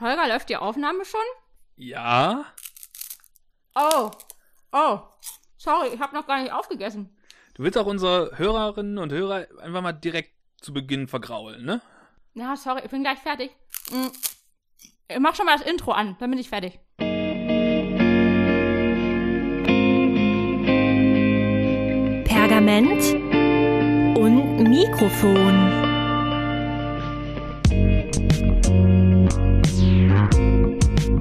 Holger, läuft die Aufnahme schon? Ja. Oh. Oh. Sorry, ich habe noch gar nicht aufgegessen. Du willst auch unsere Hörerinnen und Hörer einfach mal direkt zu Beginn vergraulen, ne? Ja, sorry, ich bin gleich fertig. Mm. Ich mach schon mal das Intro an, dann bin ich fertig. Pergament und Mikrofon.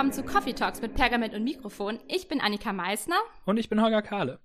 willkommen zu Coffee Talks mit Pergament und Mikrofon. Ich bin Annika Meissner. Und ich bin Holger Kahle.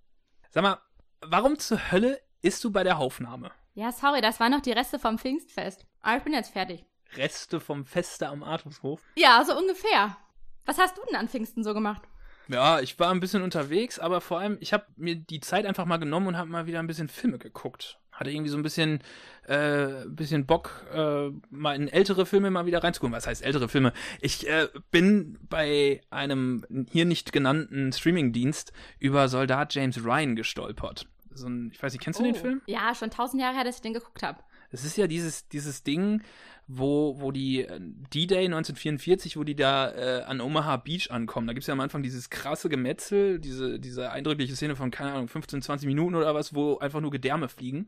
Sag mal, warum zur Hölle isst du bei der Aufnahme? Ja, sorry, das waren noch die Reste vom Pfingstfest. Aber ich bin jetzt fertig. Reste vom Feste am Artushof? Ja, so ungefähr. Was hast du denn an Pfingsten so gemacht? Ja, ich war ein bisschen unterwegs, aber vor allem, ich habe mir die Zeit einfach mal genommen und habe mal wieder ein bisschen Filme geguckt. Hatte irgendwie so ein bisschen, äh, bisschen Bock, äh, mal in ältere Filme mal wieder reinzugucken. Was heißt ältere Filme? Ich äh, bin bei einem hier nicht genannten Streamingdienst über Soldat James Ryan gestolpert. So ein, ich weiß nicht, kennst du den Oh. Film? Ja, schon tausend Jahre her, dass ich den geguckt habe. Es ist ja dieses, dieses Ding, wo, wo die äh, D-Day 1944, wo die da äh, an Omaha Beach ankommen. Da gibt's ja am Anfang dieses krasse Gemetzel, diese, diese eindrückliche Szene von, keine Ahnung, 15, 20 Minuten oder was, wo einfach nur Gedärme fliegen.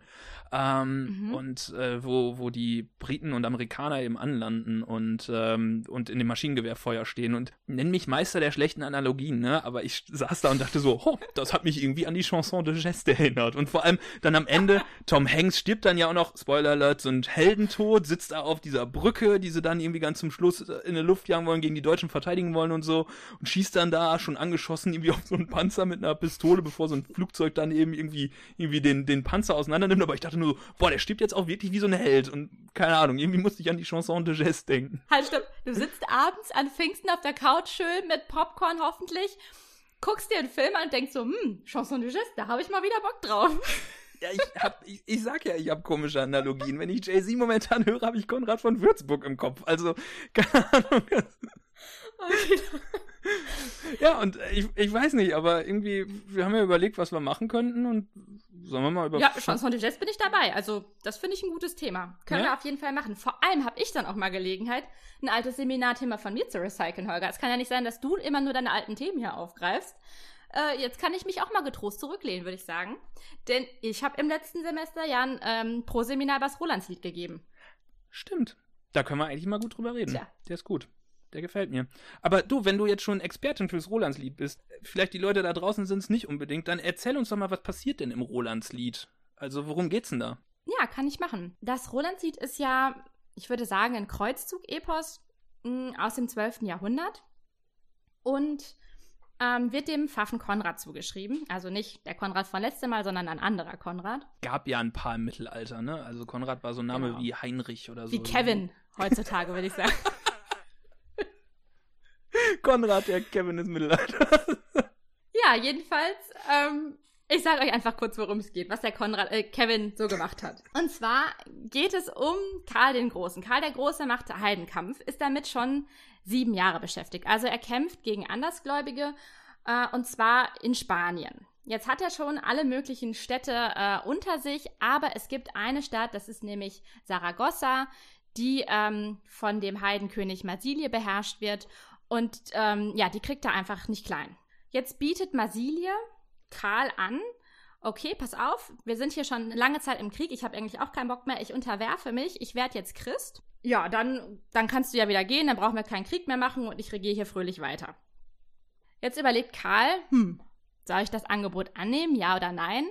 Ähm, Mhm. Und äh, wo, wo die Briten und Amerikaner eben anlanden und, ähm, und in dem Maschinengewehrfeuer stehen. Und nenn mich Meister der schlechten Analogien, ne? Aber ich saß da und dachte so, oh, das hat mich irgendwie an die Chanson de Geste erinnert. Und vor allem dann am Ende, Tom Hanks stirbt dann ja auch noch, Spoiler Alert, so ein Heldentod, sitzt da auf dieser Brücke, die sie dann irgendwie ganz zum Schluss äh, in die Luft jagen wollen, gegen die Deutschen verteidigen wollen und so. Und schießt dann da schon angeschossen irgendwie auf so einen Panzer mit einer Pistole, bevor so ein Flugzeug dann eben irgendwie, irgendwie den, den Panzer auseinander nimmt. Aber ich dachte nur so, boah, der stirbt jetzt auch wirklich wie so ein Held. Und keine Ahnung, irgendwie musste ich an die Chanson de Geste denken. Halt, stopp. Du sitzt abends an Pfingsten auf der Couch schön mit Popcorn hoffentlich, guckst dir einen Film an und denkst so, hm, Chanson du Geste, da habe ich mal wieder Bock drauf. Ja, ich hab, ich, ich sag ja, ich hab komische Analogien. Wenn ich Jay-Z momentan höre, habe ich Konrad von Würzburg im Kopf. Also, keine Ahnung. Okay. Ja, und ich, ich weiß nicht, aber irgendwie, wir haben ja überlegt, was wir machen könnten und sollen wir mal über. Ja, Chanson de Geste bin ich dabei. Also, das finde ich ein gutes Thema. Können Ja? wir auf jeden Fall machen. Vor allem habe ich dann auch mal Gelegenheit, ein altes Seminarthema von mir zu recyceln, Holger. Es kann ja nicht sein, dass du immer nur deine alten Themen hier aufgreifst. Äh, jetzt kann ich mich auch mal getrost zurücklehnen, würde ich sagen. Denn ich habe im letzten Semester ja ein ähm, Pro-Seminar über das Rolandslied gegeben. Stimmt. Da können wir eigentlich mal gut drüber reden. Tja. Der ist gut. Der gefällt mir. Aber du, wenn du jetzt schon Expertin fürs Rolandslied bist, vielleicht die Leute da draußen sind es nicht unbedingt, dann erzähl uns doch mal, was passiert denn im Rolandslied? Also, worum geht's denn da? Ja, kann ich machen. Das Rolandslied ist ja, ich würde sagen, ein Kreuzzug-Epos mh, aus dem 12. Jahrhundert und ähm, wird dem Pfaffen Konrad zugeschrieben. Also nicht der Konrad von letztem Mal, sondern ein anderer Konrad. Gab ja ein paar im Mittelalter, ne? Also Konrad war so ein Name Genau. wie Heinrich oder so. Wie Kevin heutzutage, würde ich sagen. Konrad, der Kevin ist Mittelalter. Ja, jedenfalls, ähm, ich sage euch einfach kurz, worum es geht, was der Konrad, äh, Kevin so gemacht hat. Und zwar geht es um Karl den Großen. Karl der Große macht Heidenkampf, ist damit schon sieben Jahre beschäftigt. Also er kämpft gegen Andersgläubige äh, und zwar in Spanien. Jetzt hat er schon alle möglichen Städte äh, unter sich, aber es gibt eine Stadt, das ist nämlich Saragossa, die ähm, von dem Heidenkönig Marsilie beherrscht wird. Und ähm, ja, die kriegt er einfach nicht klein. Jetzt bietet Marsilie Karl an, okay, pass auf, wir sind hier schon lange Zeit im Krieg, ich habe eigentlich auch keinen Bock mehr, ich unterwerfe mich, ich werde jetzt Christ. Ja, dann, dann kannst du ja wieder gehen, dann brauchen wir keinen Krieg mehr machen und ich regiere hier fröhlich weiter. Jetzt überlegt Karl, hm, soll ich das Angebot annehmen, ja oder nein?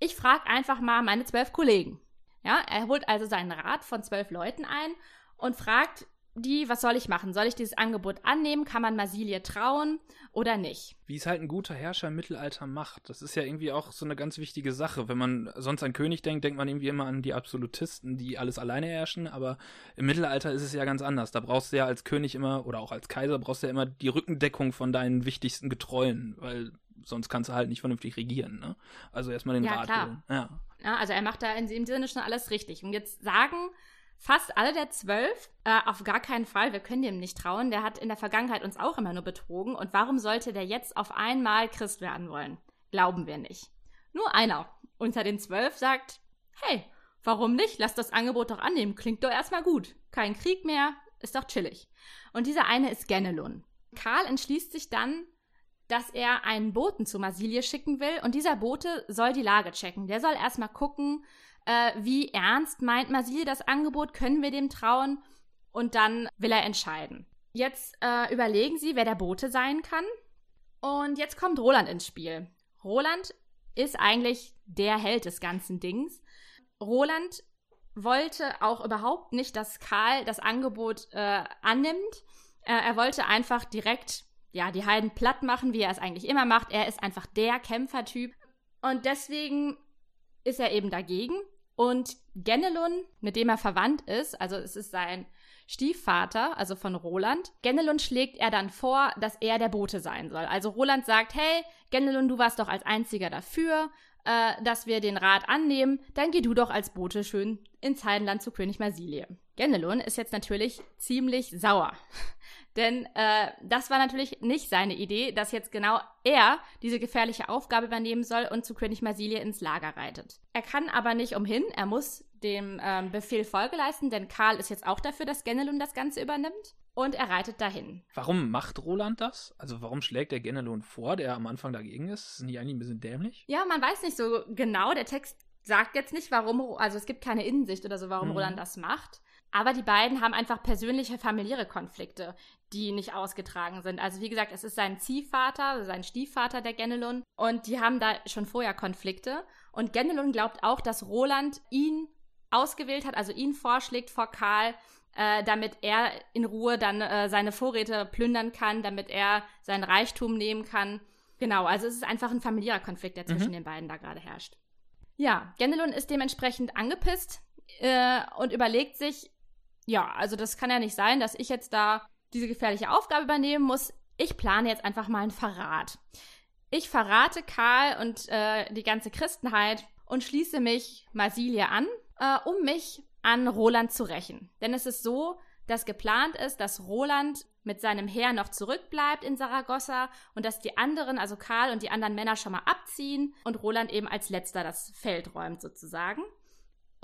Ich frage einfach mal meine zwölf Kollegen. Ja, er holt also seinen Rat von zwölf Leuten ein und fragt die, was soll ich machen? Soll ich dieses Angebot annehmen? Kann man Marsilie trauen oder nicht? Wie es halt ein guter Herrscher im Mittelalter macht. Das ist ja irgendwie auch so eine ganz wichtige Sache. Wenn man sonst an König denkt, denkt man irgendwie immer an die Absolutisten, die alles alleine herrschen. Aber im Mittelalter ist es ja ganz anders. Da brauchst du ja als König immer, oder auch als Kaiser, brauchst du ja immer die Rückendeckung von deinen wichtigsten Getreuen. Weil sonst kannst du halt nicht vernünftig regieren, ne? Also erstmal den Ja, Rat klar. Ja. Ja, also er macht da in dem Sinne schon alles richtig. Und jetzt sagen fast alle der zwölf, äh, auf gar keinen Fall, wir können dem nicht trauen. Der hat in der Vergangenheit uns auch immer nur betrogen. Und warum sollte der jetzt auf einmal Christ werden wollen? Glauben wir nicht. Nur einer unter den zwölf sagt, hey, warum nicht? Lass das Angebot doch annehmen. Klingt doch erstmal gut. Kein Krieg mehr, ist doch chillig. Und dieser eine ist Genelun. Karl entschließt sich dann, dass er einen Boten zu Marsilie schicken will und dieser Bote soll die Lage checken. Der soll erstmal gucken, äh, wie ernst meint Marsilie das Angebot, können wir dem trauen und dann will er entscheiden. Jetzt äh, überlegen sie, wer der Bote sein kann und jetzt kommt Roland ins Spiel. Roland ist eigentlich der Held des ganzen Dings. Roland wollte auch überhaupt nicht, dass Karl das Angebot äh, annimmt. Äh, er wollte einfach direkt ja, die Heiden platt machen, wie er es eigentlich immer macht. Er ist einfach der Kämpfertyp. Und deswegen ist er eben dagegen. Und Genelun, mit dem er verwandt ist, also es ist sein Stiefvater, also von Roland, Genelun schlägt er dann vor, dass er der Bote sein soll. Also Roland sagt, hey, Genelun, du warst doch als einziger dafür, äh, dass wir den Rat annehmen, dann geh du doch als Bote schön ins Heidenland zu König Marsilie. Genelun ist jetzt natürlich ziemlich sauer. Denn äh, das war natürlich nicht seine Idee, dass jetzt genau er diese gefährliche Aufgabe übernehmen soll und zu König Marsilie ins Lager reitet. Er kann aber nicht umhin, er muss dem ähm, Befehl Folge leisten, denn Karl ist jetzt auch dafür, dass Genelun das Ganze übernimmt. Und er reitet dahin. Warum macht Roland das? Also warum schlägt der Genelon vor, der am Anfang dagegen ist? Ist nicht eigentlich ein bisschen dämlich? Ja, man weiß nicht so genau. Der Text sagt jetzt nicht, warum, also es gibt keine Innensicht oder so, warum Mhm. Roland das macht. Aber die beiden haben einfach persönliche, familiäre Konflikte, die nicht ausgetragen sind. Also wie gesagt, es ist sein Ziehvater, also sein Stiefvater, der Genelun. Und die haben da schon vorher Konflikte. Und Genelun glaubt auch, dass Roland ihn ausgewählt hat, also ihn vorschlägt vor Karl, äh, damit er in Ruhe dann äh, seine Vorräte plündern kann, damit er seinen Reichtum nehmen kann. Genau, also es ist einfach ein familiärer Konflikt, der zwischen Mhm. den beiden da gerade herrscht. Ja, Genelun ist dementsprechend angepisst äh, und überlegt sich, ja, also das kann ja nicht sein, dass ich jetzt da diese gefährliche Aufgabe übernehmen muss. Ich plane jetzt einfach mal einen Verrat. Ich verrate Karl und äh, die ganze Christenheit und schließe mich Marsilie an, äh, um mich an Roland zu rächen. Denn es ist so, dass geplant ist, dass Roland mit seinem Heer noch zurückbleibt in Saragossa und dass die anderen, also Karl und die anderen Männer schon mal abziehen und Roland eben als letzter das Feld räumt sozusagen.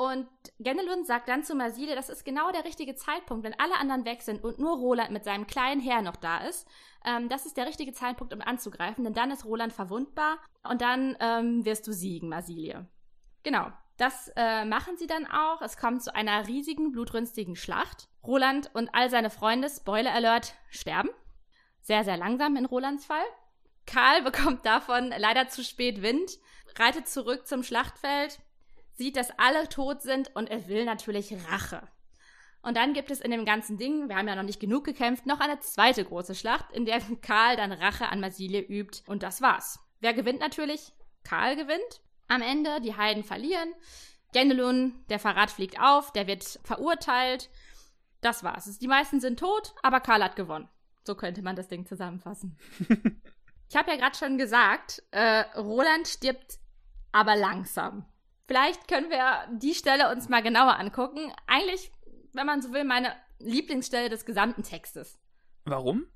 Und Genelun sagt dann zu Marsilie, das ist genau der richtige Zeitpunkt, wenn alle anderen weg sind und nur Roland mit seinem kleinen Heer noch da ist. Ähm, das ist der richtige Zeitpunkt, um anzugreifen, denn dann ist Roland verwundbar und dann ähm, wirst du siegen, Marsilie. Genau, das äh, machen sie dann auch. Es kommt zu einer riesigen, blutrünstigen Schlacht. Roland und all seine Freunde, Spoiler Alert, sterben. Sehr, sehr langsam in Rolands Fall. Karl bekommt davon leider zu spät Wind, reitet zurück zum Schlachtfeld, sieht, dass alle tot sind und er will natürlich Rache. Und dann gibt es in dem ganzen Ding, wir haben ja noch nicht genug gekämpft, noch eine zweite große Schlacht, in der Karl dann Rache an Marsilie übt. Und das war's. Wer gewinnt natürlich? Karl gewinnt. Am Ende, die Heiden verlieren. Genelun, der Verrat fliegt auf, der wird verurteilt. Das war's. Die meisten sind tot, aber Karl hat gewonnen. So könnte man das Ding zusammenfassen. ich habe ja gerade schon gesagt, äh, Roland stirbt aber langsam. Vielleicht können wir die Stelle uns mal genauer angucken. Eigentlich, wenn man so will, meine Lieblingsstelle des gesamten Textes. Warum?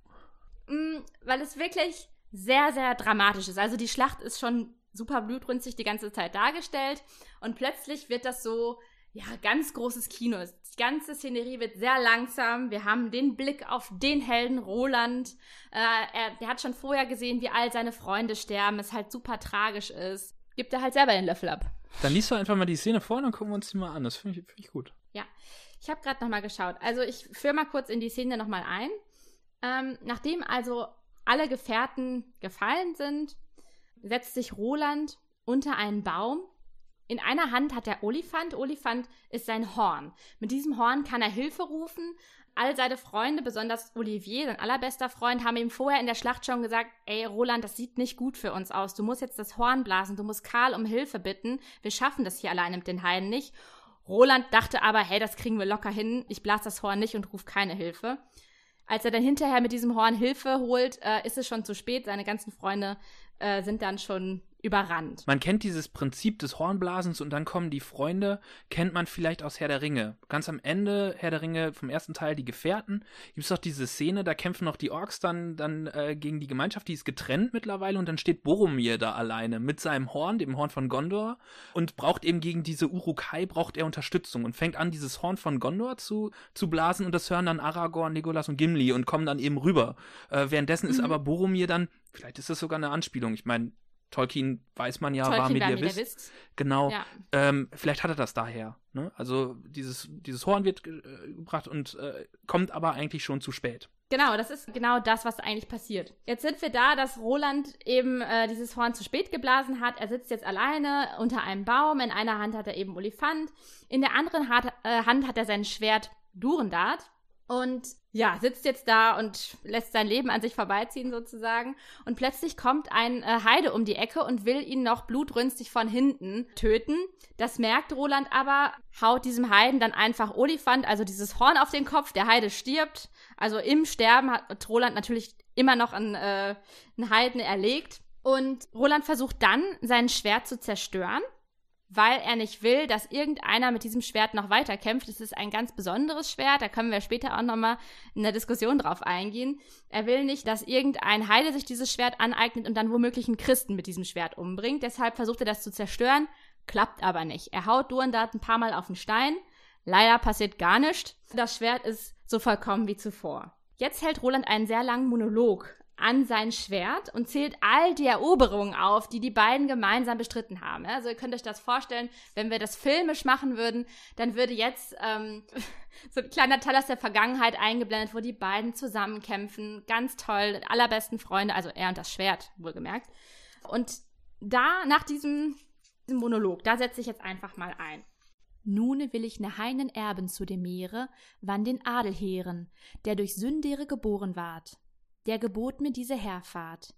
Mm, weil es wirklich sehr, sehr dramatisch ist. Also die Schlacht ist schon super blutrünstig die ganze Zeit dargestellt und plötzlich wird das so, ja, ganz großes Kino. Die ganze Szenerie wird sehr langsam. Wir haben den Blick auf den Helden Roland. Äh, er, der hat schon vorher gesehen, wie all seine Freunde sterben, es halt super tragisch ist. Gibt er halt selber den Löffel ab. Dann liest du einfach mal die Szene vor und dann gucken wir uns die mal an. Das finde ich, find ich gut. Ich habe gerade nochmal geschaut. Also ich führe mal kurz in die Szene nochmal ein. Ähm, nachdem also alle Gefährten gefallen sind, setzt sich Roland unter einen Baum. In einer Hand hat er Olifant. Olifant ist sein Horn. Mit diesem Horn kann er Hilfe rufen. All seine Freunde, besonders Olivier, sein allerbester Freund, haben ihm vorher in der Schlacht schon gesagt, ey Roland, das sieht nicht gut für uns aus. Du musst jetzt das Horn blasen, du musst Karl um Hilfe bitten. Wir schaffen das hier alleine mit den Heiden nicht. Roland dachte aber, hey, das kriegen wir locker hin. Ich blase das Horn nicht und rufe keine Hilfe. als er dann hinterher mit diesem Horn Hilfe holt, äh, ist es schon zu spät. Seine ganzen Freunde äh, sind dann schon überrannt. Man kennt dieses Prinzip des Hornblasens und dann kommen die Freunde, kennt man vielleicht aus Herr der Ringe. Ganz am Ende, Herr der Ringe vom ersten Teil, die Gefährten, gibt es doch diese Szene, da kämpfen noch die Orks dann, dann äh, gegen die Gemeinschaft, die ist getrennt mittlerweile und dann steht Boromir da alleine mit seinem Horn, dem Horn von Gondor und braucht eben gegen diese Urukai, braucht er Unterstützung und fängt an, dieses Horn von Gondor zu, zu blasen und das hören dann Aragorn, Legolas und Gimli und kommen dann eben rüber. Äh, währenddessen mhm. ist aber Boromir dann, vielleicht ist das sogar eine Anspielung, ich meine, Tolkien weiß man ja, Tolkien war Mediavist. Mediavist. Genau. Ja. Ähm, vielleicht hat er das daher. Ne? Also dieses, dieses Horn wird ge äh, gebracht und äh, kommt aber eigentlich schon zu spät. Genau, das ist genau das, was eigentlich passiert. Jetzt sind wir da, dass Roland eben äh, dieses Horn zu spät geblasen hat. Er sitzt jetzt alleine unter einem Baum. In einer Hand hat er eben Olifant. In der anderen hat, äh, Hand hat er sein Schwert Durendart. Und ja, sitzt jetzt da und lässt sein Leben an sich vorbeiziehen sozusagen. Und plötzlich kommt ein äh, Heide um die Ecke und will ihn noch blutrünstig von hinten töten. Das merkt Roland aber, haut diesem Heiden dann einfach Olifant, also dieses Horn auf den Kopf. Der Heide stirbt. Also im Sterben hat Roland natürlich immer noch einen, äh, einen Heiden erlegt. Und Roland versucht dann, sein Schwert zu zerstören weil er nicht will, dass irgendeiner mit diesem Schwert noch weiter kämpft. Es ist ein ganz besonderes Schwert, da können wir später auch nochmal in der Diskussion drauf eingehen. Er will nicht, dass irgendein Heide sich dieses Schwert aneignet und dann womöglich einen Christen mit diesem Schwert umbringt. Deshalb versucht er das zu zerstören, klappt aber nicht. Er haut Durandart ein paar Mal auf den Stein. Leider passiert gar nichts. Das Schwert ist so vollkommen wie zuvor. Jetzt hält Roland einen sehr langen Monolog an sein Schwert und zählt all die Eroberungen auf, die die beiden gemeinsam bestritten haben. Also ihr könnt euch das vorstellen, wenn wir das filmisch machen würden, dann würde jetzt ähm, so ein kleiner Teil aus der Vergangenheit eingeblendet, wo die beiden zusammenkämpfen. Ganz toll, allerbesten Freunde, also er und das Schwert, wohlgemerkt. Und da, nach diesem, diesem Monolog, da setze ich jetzt einfach mal ein. Nun will ich ne Heinen erben zu dem Meere, wann den Adelheeren, der durch Sündere geboren ward der gebot mir diese Herfahrt.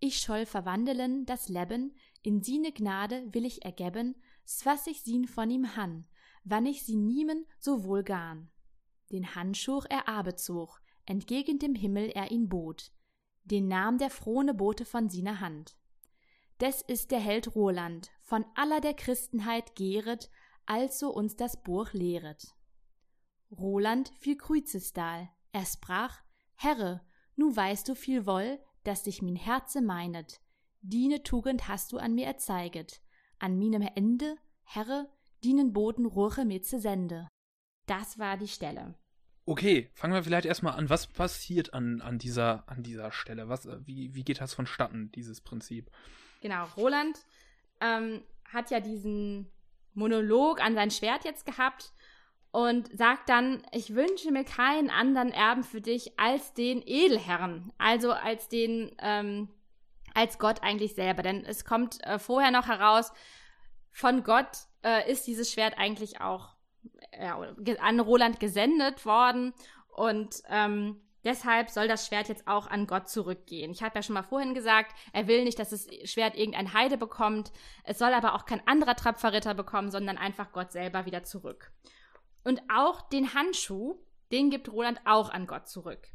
Ich scholl verwandelen das Leben, in sine Gnade will ich ergeben, was ich sien von ihm han, wann ich sie niemen so wohl garn. Den Handschuh er abezog, entgegen dem Himmel er ihn bot, den nahm der frohne Bote von siner Hand. Des ist der Held Roland, von aller der Christenheit gehret, also uns das Buch lehret. Roland fiel Krüzesdahl, er sprach, Herre, Nu weißt du viel wohl, dass dich min Herze meinet. Diene Tugend hast du an mir erzeiget. An minem Ende, Herre, dienen Boten Ruche mir zu sende. Das war die Stelle. Okay, fangen wir vielleicht erstmal an. Was passiert an, an, dieser, an dieser Stelle? Was, wie, wie geht das vonstatten, dieses Prinzip? Genau, Roland ähm, hat ja diesen Monolog an sein Schwert jetzt gehabt und sagt dann, ich wünsche mir keinen anderen Erben für dich als den Edelherrn, also als den, ähm, als Gott eigentlich selber. Denn es kommt äh, vorher noch heraus, von Gott äh, ist dieses Schwert eigentlich auch ja, an Roland gesendet worden und ähm, deshalb soll das Schwert jetzt auch an Gott zurückgehen. Ich habe ja schon mal vorhin gesagt, er will nicht, dass das Schwert irgendein Heide bekommt. Es soll aber auch kein anderer Trapferritter bekommen, sondern einfach Gott selber wieder zurück. Und auch den Handschuh, den gibt Roland auch an Gott zurück.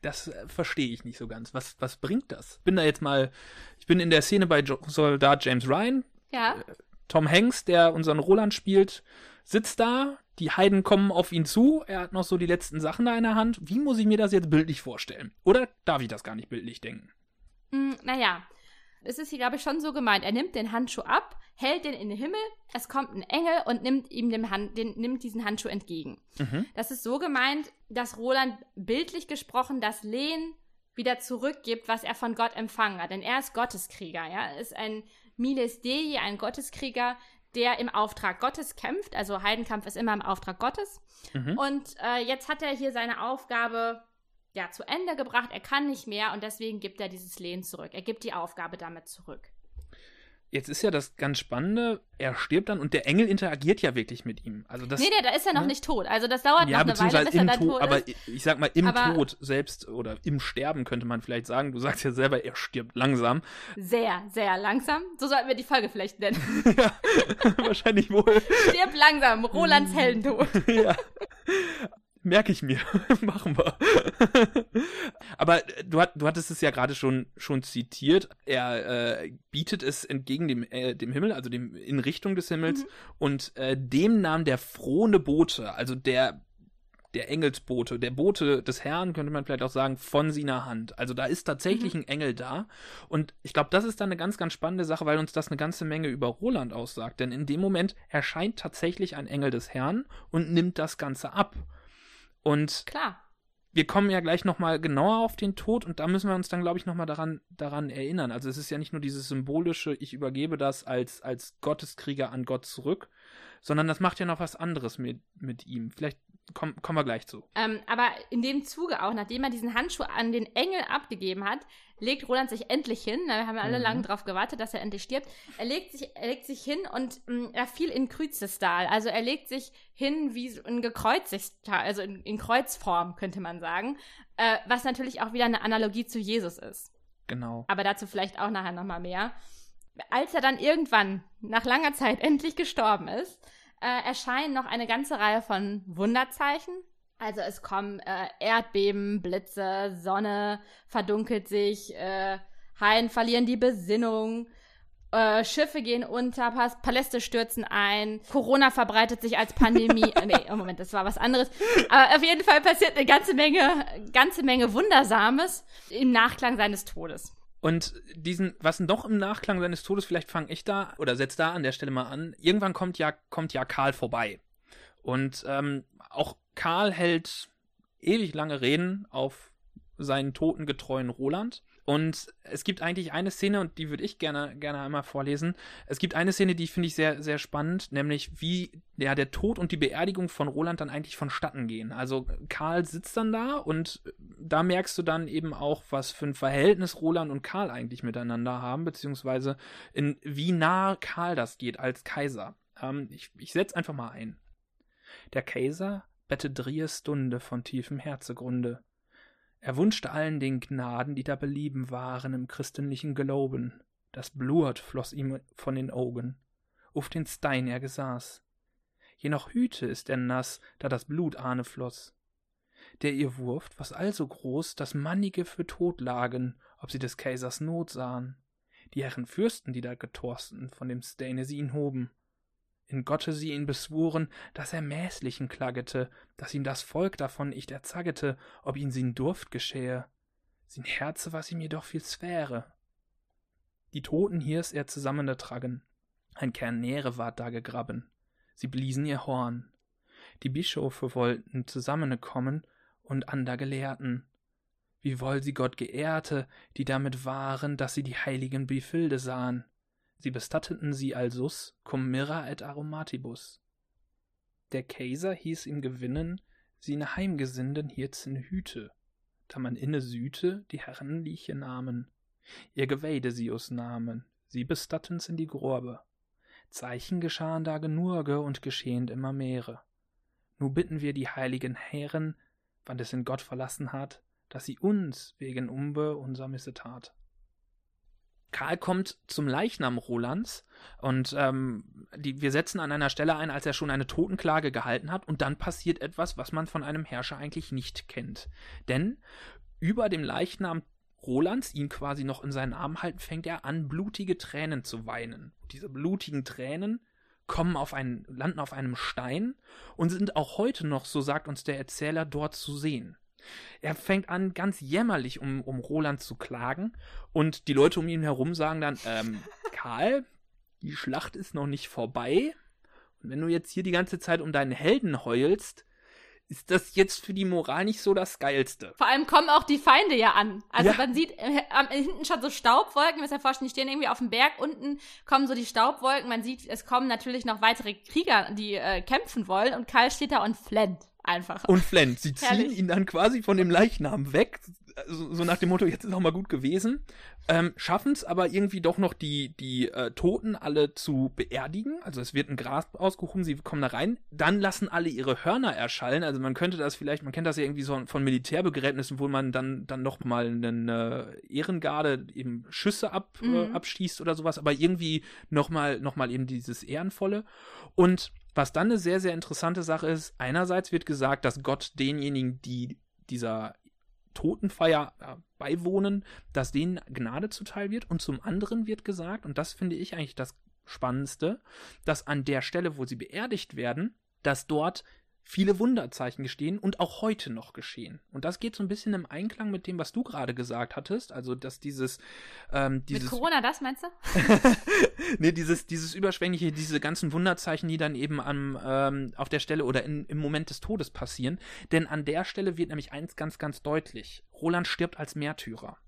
Das äh, verstehe ich nicht so ganz. Was, was bringt das? Bin da jetzt mal, ich bin in der Szene bei jo Soldat James Ryan. Ja. Äh, Tom Hanks, der unseren Roland spielt, sitzt da. Die Heiden kommen auf ihn zu. Er hat noch so die letzten Sachen da in der Hand. Wie muss ich mir das jetzt bildlich vorstellen? Oder darf ich das gar nicht bildlich denken? Mm, naja, es ist hier, glaube ich, schon so gemeint. Er nimmt den Handschuh ab, hält den in den Himmel, es kommt ein Engel und nimmt ihm den Hand, den, nimmt diesen Handschuh entgegen. Mhm. Das ist so gemeint, dass Roland bildlich gesprochen das Lehen wieder zurückgibt, was er von Gott empfangen hat. Denn er ist Gotteskrieger, ja. Er ist ein Miles Dei, ein Gotteskrieger, der im Auftrag Gottes kämpft. Also Heidenkampf ist immer im Auftrag Gottes. Mhm. Und äh, jetzt hat er hier seine Aufgabe ja, zu Ende gebracht. Er kann nicht mehr und deswegen gibt er dieses Lehen zurück. Er gibt die Aufgabe damit zurück. Jetzt ist ja das ganz Spannende, er stirbt dann und der Engel interagiert ja wirklich mit ihm. Also das, nee, nee, da ist er noch ne? nicht tot. Also das dauert ja, noch eine Weile, bis er dann tot aber ist. ich sag mal, im aber Tod selbst oder im Sterben könnte man vielleicht sagen, du sagst ja selber, er stirbt langsam. Sehr, sehr langsam. So sollten wir die Folge vielleicht nennen. ja, wahrscheinlich wohl. Stirbt langsam, Rolands Heldentod. ja. Merke ich mir. Machen wir. Aber äh, du, hat, du hattest es ja gerade schon, schon zitiert. Er äh, bietet es entgegen dem, äh, dem Himmel, also dem, in Richtung des Himmels. Mhm. Und äh, dem nahm der frohne Bote, also der der Engelsbote, der Bote des Herrn, könnte man vielleicht auch sagen, von seiner Hand. Also da ist tatsächlich mhm. ein Engel da. Und ich glaube, das ist dann eine ganz, ganz spannende Sache, weil uns das eine ganze Menge über Roland aussagt. Denn in dem Moment erscheint tatsächlich ein Engel des Herrn und nimmt das Ganze ab. Und Klar. wir kommen ja gleich nochmal genauer auf den Tod und da müssen wir uns dann, glaube ich, nochmal daran, daran erinnern. Also es ist ja nicht nur dieses symbolische, ich übergebe das als, als Gotteskrieger an Gott zurück, sondern das macht ja noch was anderes mit, mit ihm. Vielleicht Komm, kommen wir gleich zu. Ähm, aber in dem Zuge auch, nachdem er diesen Handschuh an den Engel abgegeben hat, legt Roland sich endlich hin. Wir haben ja alle mhm. lange darauf gewartet, dass er endlich stirbt. Er legt sich, er legt sich hin und mh, mm, er fiel in Kruzestal. Also er legt sich hin wie ein gekreuzigter, also in, in, Kreuzform, könnte man sagen. Äh, was natürlich auch wieder eine Analogie zu Jesus ist. Genau. Aber dazu vielleicht auch nachher nochmal mehr. Als er dann irgendwann nach langer Zeit endlich gestorben ist, äh, erscheinen noch eine ganze Reihe von Wunderzeichen. Also es kommen äh, Erdbeben, Blitze, Sonne verdunkelt sich, äh, Haien verlieren die Besinnung, äh, Schiffe gehen unter, Paläste stürzen ein, Corona verbreitet sich als Pandemie. nee, oh Moment, das war was anderes. Aber auf jeden Fall passiert eine ganze Menge, ganze Menge Wundersames im Nachklang seines Todes. Und diesen, was noch im Nachklang seines Todes, vielleicht fange ich da oder setze da an der Stelle mal an. Irgendwann kommt ja, kommt ja Karl vorbei. Und ähm, auch Karl hält ewig lange Reden auf seinen totengetreuen Roland. Und es gibt eigentlich eine Szene, und die würde ich gerne, gerne einmal vorlesen. Es gibt eine Szene, die finde ich sehr, sehr spannend, nämlich wie ja, der Tod und die Beerdigung von Roland dann eigentlich vonstatten gehen. Also Karl sitzt dann da und da merkst du dann eben auch, was für ein Verhältnis Roland und Karl eigentlich miteinander haben, beziehungsweise in wie nah Karl das geht als Kaiser. Ähm, ich ich setze einfach mal ein. Der Kaiser bette Stunde von tiefem Herzegrunde er wünschte allen den Gnaden, die da belieben waren im christlichen Glauben. Das Blut floß ihm von den Augen. Auf den Stein er gesaß. Je noch Hüte ist er nass, da das Blut ahne floß. Der ihr wurft, was also groß, dass mannige für tot lagen, ob sie des Kaisers Not sahen. Die Herren Fürsten, die da getorsten, von dem Steine sie ihn hoben in Gotte sie ihn beschworen, dass er mäßlichen klagete, dass ihm das Volk davon nicht erzagete, ob ihn sin Durft geschähe. Sin Herze was ihm jedoch viel sphäre. Die Toten hiers er zusammen tragen, ein Kern Nähre ward da gegraben, sie bliesen ihr Horn. Die Bischofe wollten zusammenkommen und ander Gelehrten. Wie woll sie Gott geehrte, die damit waren, dass sie die heiligen Befilde sahen Sie bestatteten sie alsus cum mirra et aromatibus. Der Kaiser hieß ihm gewinnen, sie ne Heimgesinden hierzen hüte, da man inne sühte, die Herren lieche nahmen. Ihr Geweide sie us nahmen, sie bestatten's in die Grorbe. Zeichen geschahen da genurge und geschehend immer mehre. Nu bitten wir die heiligen Herren, wann es in Gott verlassen hat, dass sie uns wegen Umbe unser Missetat. Karl kommt zum Leichnam Rolands und ähm, die, wir setzen an einer Stelle ein, als er schon eine Totenklage gehalten hat und dann passiert etwas, was man von einem Herrscher eigentlich nicht kennt. Denn über dem Leichnam Rolands, ihn quasi noch in seinen Armen halten, fängt er an, blutige Tränen zu weinen. diese blutigen Tränen kommen auf einen, landen auf einem Stein und sind auch heute noch, so sagt uns der Erzähler, dort zu sehen. Er fängt an, ganz jämmerlich um, um Roland zu klagen. Und die Leute um ihn herum sagen dann, ähm, Karl, die Schlacht ist noch nicht vorbei. Und wenn du jetzt hier die ganze Zeit um deinen Helden heulst, ist das jetzt für die Moral nicht so das Geilste. Vor allem kommen auch die Feinde ja an. Also ja. man sieht äh, hinten schon so Staubwolken, wir müssen ja vorstellen, die stehen irgendwie auf dem Berg, unten kommen so die Staubwolken, man sieht, es kommen natürlich noch weitere Krieger, die äh, kämpfen wollen und Karl steht da und flennt. Einfach. Und flennt. Sie ziehen Herrlich. ihn dann quasi von dem Leichnam weg, so, so nach dem Motto, jetzt ist auch mal gut gewesen. Ähm, Schaffen es aber irgendwie doch noch die, die äh, Toten alle zu beerdigen. Also es wird ein Gras ausgehoben, sie kommen da rein. Dann lassen alle ihre Hörner erschallen. Also man könnte das vielleicht, man kennt das ja irgendwie so von Militärbegräbnissen, wo man dann, dann noch mal eine Ehrengarde eben Schüsse ab, äh, mhm. äh, abschießt oder sowas. Aber irgendwie noch mal, noch mal eben dieses Ehrenvolle. Und was dann eine sehr, sehr interessante Sache ist, einerseits wird gesagt, dass Gott denjenigen, die dieser Totenfeier äh, beiwohnen, dass denen Gnade zuteil wird. Und zum anderen wird gesagt, und das finde ich eigentlich das Spannendste, dass an der Stelle, wo sie beerdigt werden, dass dort viele Wunderzeichen gestehen und auch heute noch geschehen. Und das geht so ein bisschen im Einklang mit dem, was du gerade gesagt hattest. Also, dass dieses, ähm, dieses Mit Corona das, meinst du? nee, dieses, dieses Überschwängliche, diese ganzen Wunderzeichen, die dann eben am, ähm, auf der Stelle oder in, im Moment des Todes passieren. Denn an der Stelle wird nämlich eins ganz, ganz deutlich. Roland stirbt als Märtyrer.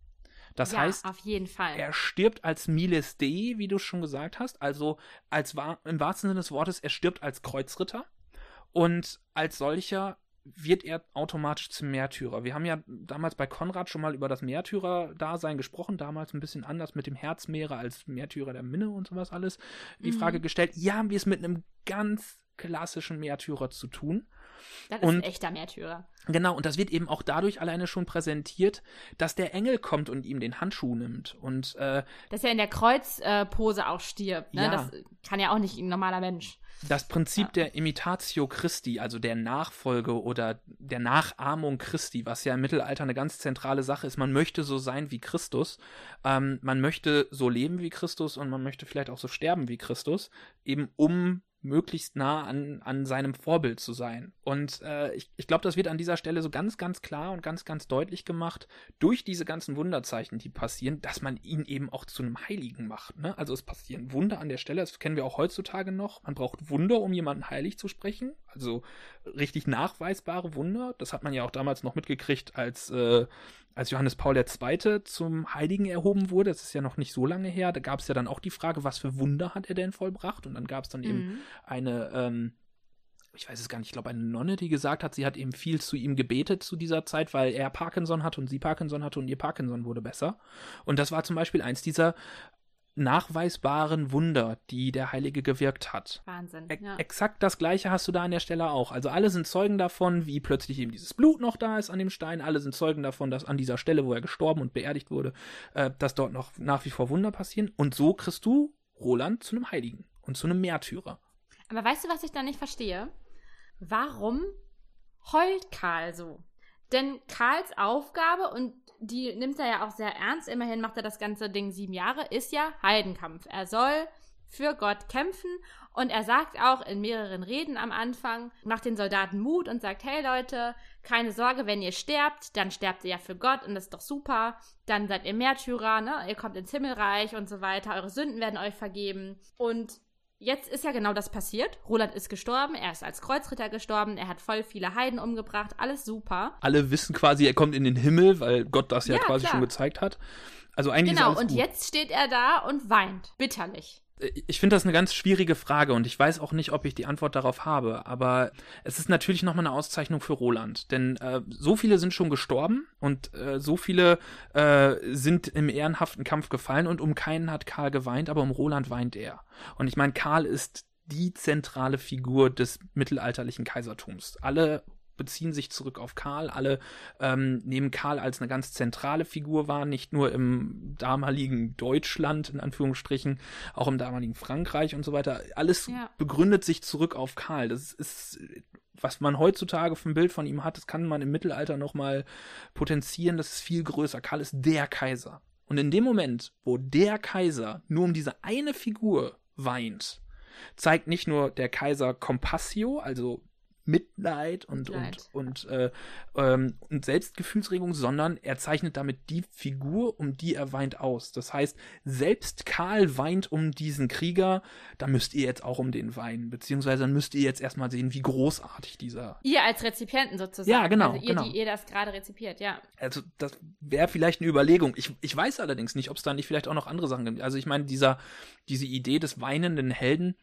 Das ja, heißt, auf jeden Fall. er stirbt als Miles Dei, wie du schon gesagt hast. Also als wahr, im wahrsten Sinne des Wortes, er stirbt als Kreuzritter. Und als solcher wird er automatisch zum Märtyrer. Wir haben ja damals bei Konrad schon mal über das Märtyrer-Dasein gesprochen, damals ein bisschen anders mit dem Herzmeere als Märtyrer der Minne und sowas alles. Die Mhm. Frage gestellt, ja, haben wir es mit einem ganz klassischen Märtyrer zu tun. Das ist ein echter Märtyrer. Genau, und das wird eben auch dadurch alleine schon präsentiert, dass der Engel kommt und ihm den Handschuh nimmt. Und äh, Dass er in der Kreuzpose auch stirbt. Ne? Ja. Das kann ja auch nicht ein normaler Mensch. Das Prinzip Ja. der Imitatio Christi, also der Nachfolge oder der Nachahmung Christi, was ja im Mittelalter eine ganz zentrale Sache ist, man möchte so sein wie Christus, ähm, man möchte so leben wie Christus und man möchte vielleicht auch so sterben wie Christus, eben um möglichst nah an, an seinem Vorbild zu sein. Und äh, ich, ich glaube, das wird an dieser Stelle so ganz, ganz klar und ganz, ganz deutlich gemacht durch diese ganzen Wunderzeichen, die passieren, dass man ihn eben auch zu einem Heiligen macht. Ne? Also es passieren Wunder an der Stelle, das kennen wir auch heutzutage noch. Man braucht Wunder, um jemanden heilig zu sprechen. Also richtig nachweisbare Wunder. Das hat man ja auch damals noch mitgekriegt, als, äh, als Johannes Paul II. zum Heiligen erhoben wurde. Das ist ja noch nicht so lange her. Da gab es ja dann auch die Frage, was für Wunder hat er denn vollbracht? Und dann gab es dann eben Mhm. eine, ähm, ich weiß es gar nicht, ich glaube eine Nonne, die gesagt hat, sie hat eben viel zu ihm gebetet zu dieser Zeit, weil er Parkinson hatte und sie Parkinson hatte und ihr Parkinson wurde besser. Und das war zum Beispiel eins dieser nachweisbaren Wunder, die der Heilige gewirkt hat. Wahnsinn. E Ja. Exakt das gleiche hast du da an der Stelle auch. Also alle sind Zeugen davon, wie plötzlich eben dieses Blut noch da ist an dem Stein. Alle sind Zeugen davon, dass an dieser Stelle, wo er gestorben und beerdigt wurde, äh, dass dort noch nach wie vor Wunder passieren. Und so kriegst du Roland zu einem Heiligen und zu einem Märtyrer. Aber weißt du, was ich da nicht verstehe? Warum heult Karl so? Denn Karls Aufgabe, und die nimmt er ja auch sehr ernst, immerhin macht er das ganze Ding sieben Jahre, ist ja Heidenkampf. Er soll für Gott kämpfen und er sagt auch in mehreren Reden am Anfang, macht den Soldaten Mut und sagt, hey Leute, keine Sorge, wenn ihr sterbt, dann sterbt ihr ja für Gott und das ist doch super. Dann seid ihr Märtyrer, ne? Ihr kommt ins Himmelreich und so weiter, eure Sünden werden euch vergeben. Und Jetzt ist ja genau das passiert. Roland ist gestorben, er ist als Kreuzritter gestorben, er hat voll viele Heiden umgebracht, alles super. Alle wissen quasi, er kommt in den Himmel, weil Gott das ja, Ja, quasi klar. schon gezeigt hat. Also eigentlich genau, und gut. jetzt steht er da und weint, bitterlich. Ich finde das eine ganz schwierige Frage und ich weiß auch nicht, ob ich die Antwort darauf habe. Aber es ist natürlich nochmal eine Auszeichnung für Roland. Denn äh, so viele sind schon gestorben und äh, so viele äh, sind im ehrenhaften Kampf gefallen und um keinen hat Karl geweint, aber um Roland weint er. Und ich meine, Karl ist die zentrale Figur des mittelalterlichen Kaisertums. Alle beziehen sich zurück auf Karl. Alle ähm, nehmen Karl als eine ganz zentrale Figur wahr, nicht nur im damaligen Deutschland, in Anführungsstrichen, auch im damaligen Frankreich und so weiter. Alles Ja. begründet sich zurück auf Karl. Das ist, was man heutzutage ein Bild von ihm hat, das kann man im Mittelalter nochmal potenzieren. Das ist viel größer. Karl ist der Kaiser. Und in dem Moment, wo der Kaiser nur um diese eine Figur weint, zeigt nicht nur der Kaiser Compassio, also Mitleid und, Mitleid. und, und, äh, ähm, und Selbstgefühlsregung, sondern er zeichnet damit die Figur, um die er weint, aus. Das heißt, selbst Karl weint um diesen Krieger, da müsst ihr jetzt auch um den weinen, beziehungsweise dann müsst ihr jetzt erstmal sehen, wie großartig dieser. Ihr als Rezipienten sozusagen. Ja, genau, Also ihr, genau. die ihr das gerade rezipiert, ja. Also, das wäre vielleicht eine Überlegung. Ich, ich weiß allerdings nicht, ob es da nicht vielleicht auch noch andere Sachen gibt. Also, ich meine, dieser, diese Idee des weinenden Helden,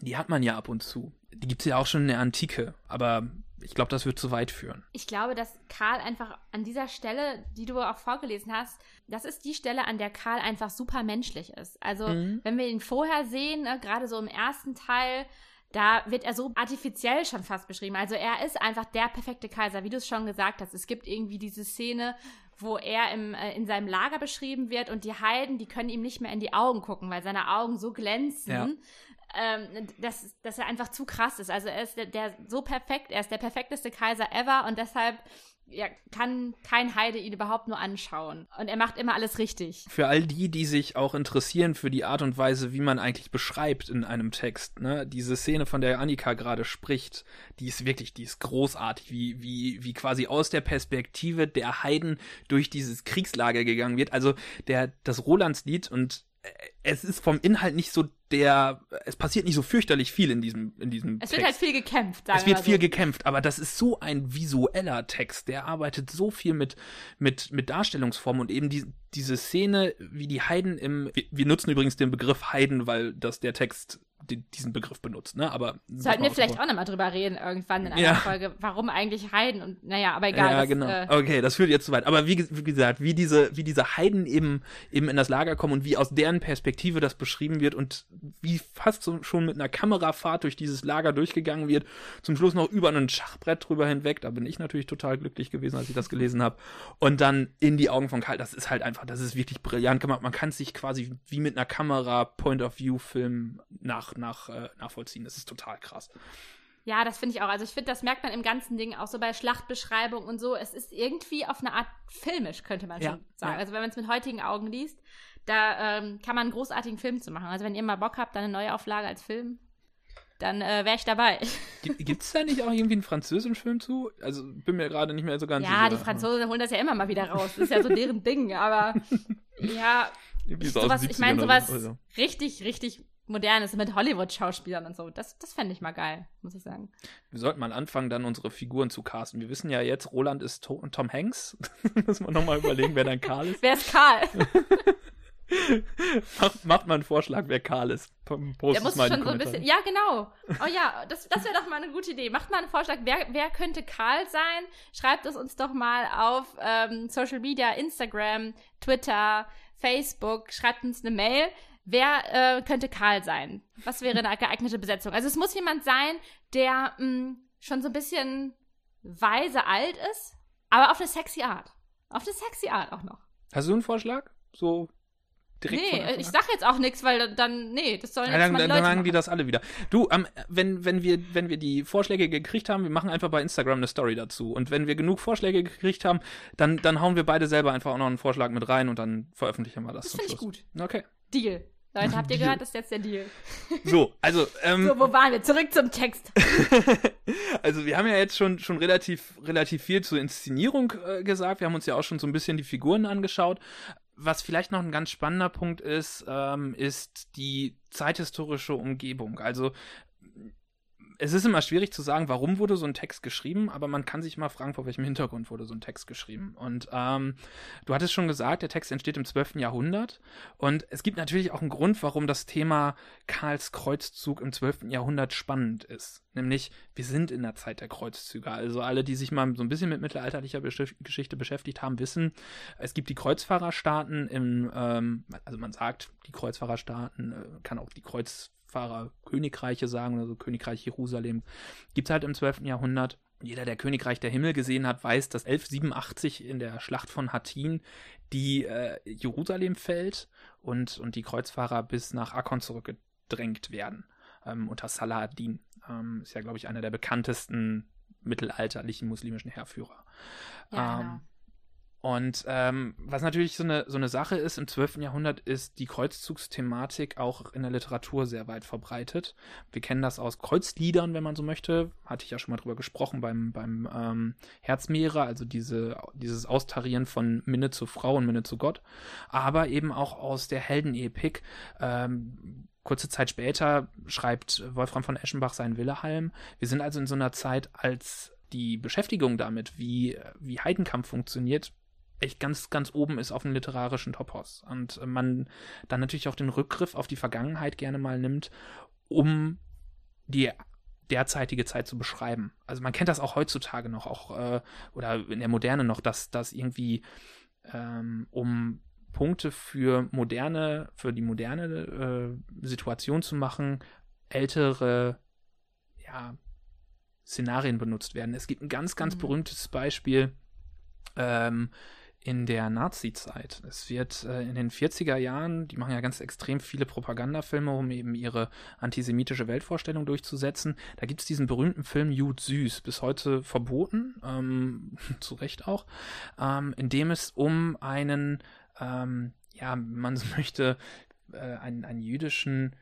die hat man ja ab und zu. Die gibt es ja auch schon in der Antike, aber ich glaube, das wird zu weit führen. Ich glaube, dass Karl einfach an dieser Stelle, die du auch vorgelesen hast, das ist die Stelle, an der Karl einfach super menschlich ist. Also, Mhm. wenn wir ihn vorher sehen, ne, gerade so im ersten Teil, da wird er so artifiziell schon fast beschrieben. Also er ist einfach der perfekte Kaiser, wie du es schon gesagt hast. Es gibt irgendwie diese Szene, wo er im, äh, in seinem Lager beschrieben wird und die Heiden, die können ihm nicht mehr in die Augen gucken, weil seine Augen so glänzen. Ja. Ähm, dass, dass er einfach zu krass ist. Also er ist der, der so perfekt, er ist der perfekteste Kaiser ever und deshalb ja, kann kein Heide ihn überhaupt nur anschauen. Und er macht immer alles richtig. Für all die, die sich auch interessieren für die Art und Weise, wie man eigentlich beschreibt in einem Text, ne, diese Szene, von der Annika gerade spricht, die ist wirklich, die ist großartig, wie, wie, wie quasi aus der Perspektive der Heiden durch dieses Kriegslager gegangen wird. Also der, das Rolandslied und äh, es ist vom Inhalt nicht so der, es passiert nicht so fürchterlich viel in diesem, in diesem Es Text. wird halt viel gekämpft, sagen Es wird wir viel so. gekämpft, aber das ist so ein visueller Text, der arbeitet so viel mit, mit, mit Darstellungsformen und eben die, diese Szene, wie die Heiden im, wir, wir nutzen übrigens den Begriff Heiden, weil das der Text die, diesen Begriff benutzt, ne, aber. Sollten wir vielleicht auch nochmal drüber reden, irgendwann in einer Ja. Folge, warum eigentlich Heiden und, naja, aber egal. ja, das, genau. Äh, okay, das führt jetzt zu weit. Aber wie, wie gesagt, wie diese, wie diese Heiden eben, eben in das Lager kommen und wie aus deren Perspektive das beschrieben wird und wie fast so, schon mit einer Kamerafahrt durch dieses Lager durchgegangen wird, zum Schluss noch über ein Schachbrett drüber hinweg. Da bin ich natürlich total glücklich gewesen, als ich das gelesen habe. Und dann in die Augen von Karl. Das ist halt einfach, das ist wirklich brillant gemacht. Man kann sich quasi wie mit einer Kamera Point-of-View-Film nach, nach, äh, nachvollziehen. Das ist total krass. Ja, das finde ich auch. Also ich finde, das merkt man im ganzen Ding auch so bei Schlachtbeschreibung und so. Es ist irgendwie auf eine Art filmisch, könnte man Ja, schon sagen. ja. Also wenn man es mit heutigen Augen liest, da ähm, kann man einen großartigen Film zu machen. Also wenn ihr mal Bock habt, dann eine Neuauflage als Film, dann äh, wäre ich dabei. Gibt es da nicht auch irgendwie einen französischen Film zu? Also bin mir gerade nicht mehr so ganz ja, sicher. die Franzosen holen das ja immer mal wieder raus. Das ist ja so deren Ding. Aber ja, sowas, ich meine 70ern sowas oder so. richtig, richtig modernes mit Hollywood-Schauspielern und so. Das, das fände ich mal geil, muss ich sagen. Wir sollten mal anfangen, dann unsere Figuren zu casten. Wir wissen ja jetzt, Roland ist to Tom Hanks. Müssen wir nochmal überlegen, wer dann Karl ist. Wer ist Karl? Macht, mal einen Vorschlag, wer Karl ist. Post Der muss mal schon so ein bisschen. Ja, genau. Oh ja, das, das wäre doch mal eine gute Idee. Macht mal einen Vorschlag. Wer, wer könnte Karl sein? Schreibt es uns doch mal auf ähm, Social Media, Instagram, Twitter, Facebook. Schreibt uns eine Mail. Wer äh, könnte Karl sein? Was wäre eine geeignete Besetzung? Also es muss jemand sein, der mh, schon so ein bisschen weise alt ist, aber auf eine sexy Art. Auf eine sexy Art auch noch. Hast du einen Vorschlag? So direkt nee, ich sag jetzt auch nichts, weil dann, nee, das sollen Ja, jetzt dann, dann Leute sagen die das alle wieder. Du, ähm, wenn, wenn, wir, wenn wir die Vorschläge gekriegt haben, wir machen einfach bei Instagram eine Story dazu. Und wenn wir genug Vorschläge gekriegt haben, dann, dann hauen wir beide selber einfach auch noch einen Vorschlag mit rein und dann veröffentlichen wir das. Das finde ich gut. Okay. Deal. Leute, habt ihr gehört? Das ist jetzt der Deal. So, also, ähm, So, wo waren wir? Zurück zum Text. also wir haben ja jetzt schon, schon relativ, relativ viel zur Inszenierung äh, gesagt. Wir haben uns ja auch schon so ein bisschen die Figuren angeschaut. Was vielleicht noch ein ganz spannender Punkt ist, ähm, ist die zeithistorische Umgebung. Also es ist immer schwierig zu sagen, warum wurde so ein Text geschrieben, aber man kann sich mal fragen, vor welchem Hintergrund wurde so ein Text geschrieben. Und ähm, du hattest schon gesagt, der Text entsteht im 12. Jahrhundert. Und es gibt natürlich auch einen Grund, warum das Thema Karls Kreuzzug im 12. Jahrhundert spannend ist. Nämlich, wir sind in der Zeit der Kreuzzüge. Also alle, die sich mal so ein bisschen mit mittelalterlicher Geschichte beschäftigt haben, wissen, es gibt die Kreuzfahrerstaaten im, ähm, also man sagt, die Kreuzfahrerstaaten, äh, kann auch die Kreuzfahrerkönigreiche sagen oder so Königreich Jerusalem. Gibt es halt im 12. Jahrhundert. Jeder, der Königreich der Himmel gesehen hat, weiß, dass 1187 in der Schlacht von Hattin die äh, Jerusalem fällt und, und die Kreuzfahrer bis nach Akkon zurückgedrängt werden ähm, unter Salah ad-Din. Ähm, ist ja, glaube ich, einer der bekanntesten mittelalterlichen muslimischen Heerführer. Ja, ähm. Und ähm, was natürlich so eine, so eine Sache ist, im 12. Jahrhundert ist die Kreuzzugsthematik auch in der Literatur sehr weit verbreitet. Wir kennen das aus Kreuzliedern, wenn man so möchte. Hatte ich ja schon mal drüber gesprochen beim, beim ähm, Herzmehrer, also diese, dieses Austarieren von Minne zu Frau und Minne zu Gott. Aber eben auch aus der Heldenepik. Ähm, kurze Zeit später schreibt Wolfram von Eschenbach seinen Willehalm. Wir sind also in so einer Zeit, als die Beschäftigung damit, wie, wie Heidenkampf funktioniert, echt ganz, ganz oben ist auf dem literarischen Topos. Und äh, man dann natürlich auch den Rückgriff auf die Vergangenheit gerne mal nimmt, um die derzeitige Zeit zu beschreiben. Also man kennt das auch heutzutage noch, auch äh, oder in der Moderne noch, dass das irgendwie ähm, um Punkte für moderne, für die moderne äh, Situation zu machen, ältere, ja, Szenarien benutzt werden. Es gibt ein ganz, ganz Mhm. berühmtes Beispiel ähm, in der Nazi-Zeit. Es wird äh, in den 40er Jahren, die machen ja ganz extrem viele Propagandafilme, um eben ihre antisemitische Weltvorstellung durchzusetzen. Da gibt es diesen berühmten Film Jud Süß, bis heute verboten, ähm, zu Recht auch, ähm, in dem es um einen, ähm, ja, man möchte, äh, einen, einen jüdischen